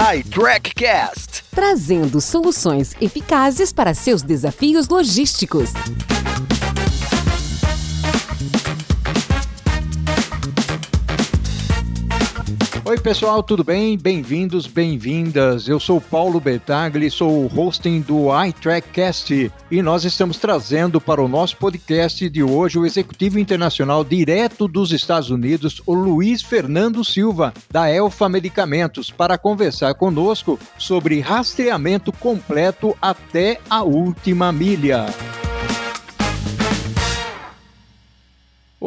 iTrackCast trazendo soluções eficazes para seus desafios logísticos. Oi, pessoal, tudo bem? Bem-vindos, bem-vindas. Eu sou Paulo Bertagli, sou o hosting do iTrackcast e nós estamos trazendo para o nosso podcast de hoje o executivo internacional direto dos Estados Unidos, o Luiz Fernando Silva, da Elfa Medicamentos, para conversar conosco sobre rastreamento completo até a última milha.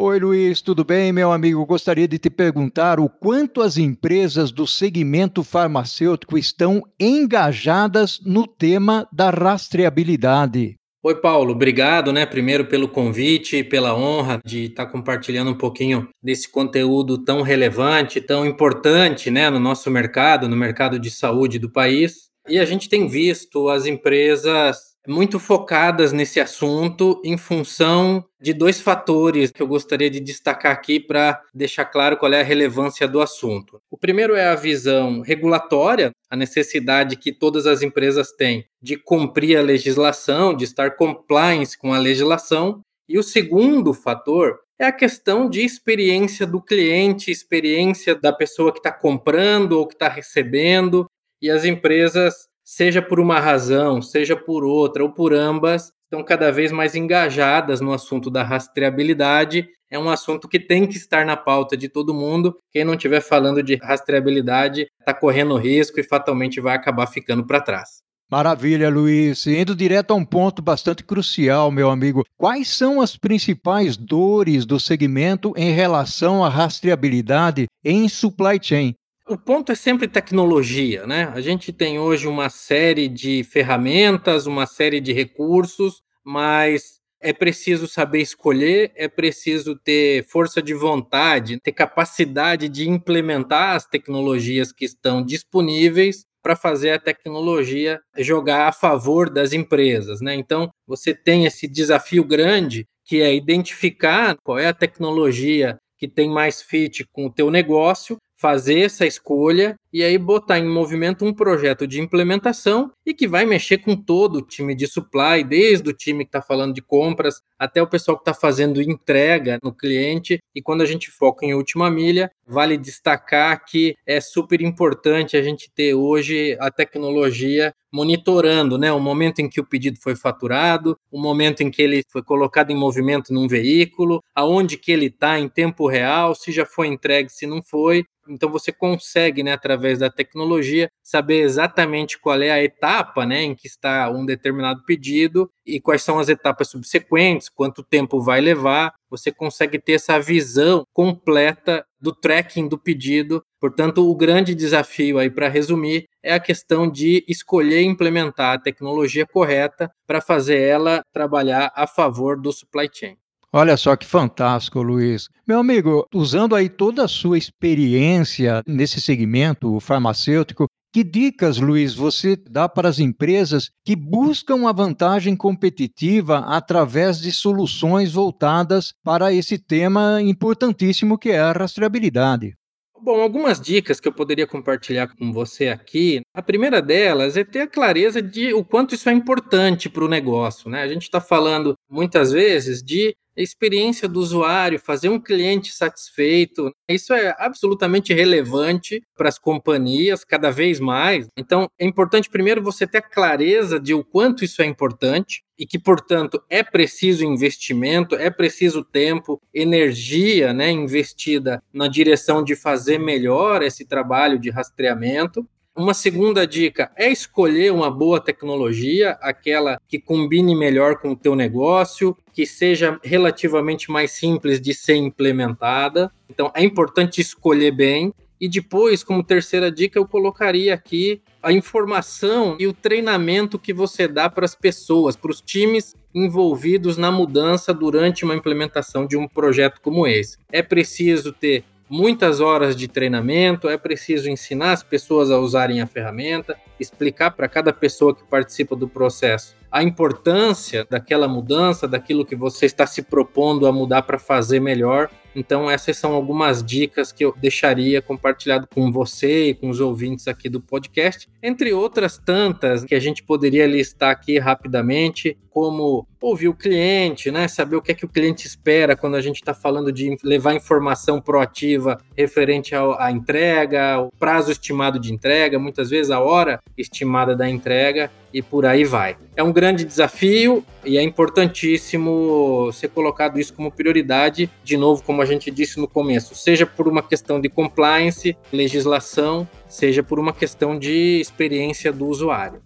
Oi, Luiz, tudo bem, meu amigo? Gostaria de te perguntar o quanto as empresas do segmento farmacêutico estão engajadas no tema da rastreabilidade. Oi, Paulo, obrigado, né, primeiro pelo convite, pela honra de estar compartilhando um pouquinho desse conteúdo tão relevante, tão importante, né, no nosso mercado, no mercado de saúde do país. E a gente tem visto as empresas muito focadas nesse assunto em função de dois fatores que eu gostaria de destacar aqui para deixar claro qual é a relevância do assunto. O primeiro é a visão regulatória, a necessidade que todas as empresas têm de cumprir a legislação, de estar compliance com a legislação. E o segundo fator é a questão de experiência do cliente, experiência da pessoa que está comprando ou que está recebendo. E as empresas seja por uma razão, seja por outra ou por ambas, estão cada vez mais engajadas no assunto da rastreabilidade. É um assunto que tem que estar na pauta de todo mundo. Quem não estiver falando de rastreabilidade está correndo risco e fatalmente vai acabar ficando para trás. Maravilha, Luiz. Indo direto a um ponto bastante crucial, meu amigo. Quais são as principais dores do segmento em relação à rastreabilidade em supply chain? O ponto é sempre tecnologia, né? A gente tem hoje uma série de ferramentas, uma série de recursos, mas é preciso saber escolher, é preciso ter força de vontade, ter capacidade de implementar as tecnologias que estão disponíveis para fazer a tecnologia jogar a favor das empresas, né? Então, você tem esse desafio grande que é identificar qual é a tecnologia que tem mais fit com o teu negócio fazer essa escolha e aí botar em movimento um projeto de implementação e que vai mexer com todo o time de supply, desde o time que está falando de compras até o pessoal que está fazendo entrega no cliente. E quando a gente foca em última milha, vale destacar que é super importante a gente ter hoje a tecnologia monitorando, né, o momento em que o pedido foi faturado, o momento em que ele foi colocado em movimento num veículo, aonde que ele está em tempo real, se já foi entregue, se não foi, então você consegue, né, através da tecnologia, saber exatamente qual é a etapa, né, em que está um determinado pedido e quais são as etapas subsequentes, quanto tempo vai levar. Você consegue ter essa visão completa do tracking do pedido. Portanto, o grande desafio aí para resumir é a questão de escolher implementar a tecnologia correta para fazer ela trabalhar a favor do supply chain. Olha só que fantástico, Luiz. Meu amigo, usando aí toda a sua experiência nesse segmento farmacêutico, que dicas, Luiz, você dá para as empresas que buscam uma vantagem competitiva através de soluções voltadas para esse tema importantíssimo que é a rastreabilidade? Bom, algumas dicas que eu poderia compartilhar com você aqui. A primeira delas é ter a clareza de o quanto isso é importante para o negócio. Né? A gente está falando muitas vezes de experiência do usuário, fazer um cliente satisfeito. Isso é absolutamente relevante para as companhias cada vez mais. Então, é importante primeiro você ter a clareza de o quanto isso é importante e que, portanto, é preciso investimento, é preciso tempo, energia, né, investida na direção de fazer melhor esse trabalho de rastreamento. Uma segunda dica é escolher uma boa tecnologia, aquela que combine melhor com o teu negócio, que seja relativamente mais simples de ser implementada. Então é importante escolher bem. E depois, como terceira dica, eu colocaria aqui a informação e o treinamento que você dá para as pessoas, para os times envolvidos na mudança durante uma implementação de um projeto como esse. É preciso ter muitas horas de treinamento, é preciso ensinar as pessoas a usarem a ferramenta, explicar para cada pessoa que participa do processo a importância daquela mudança, daquilo que você está se propondo a mudar para fazer melhor. Então, essas são algumas dicas que eu deixaria compartilhado com você e com os ouvintes aqui do podcast, entre outras tantas que a gente poderia listar aqui rapidamente, como ouvir o cliente, né? Saber o que é que o cliente espera quando a gente está falando de levar informação proativa referente à entrega, o prazo estimado de entrega, muitas vezes a hora estimada da entrega e por aí vai. É um grande desafio e é importantíssimo ser colocado isso como prioridade, de novo, como a gente disse no começo, seja por uma questão de compliance, legislação, seja por uma questão de experiência do usuário.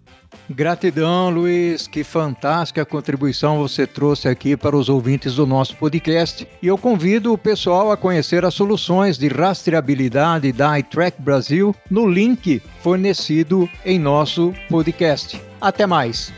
Gratidão, Luiz. Que fantástica contribuição você trouxe aqui para os ouvintes do nosso podcast. E eu convido o pessoal a conhecer as soluções de rastreabilidade da iTrack Brasil no link fornecido em nosso podcast. Até mais.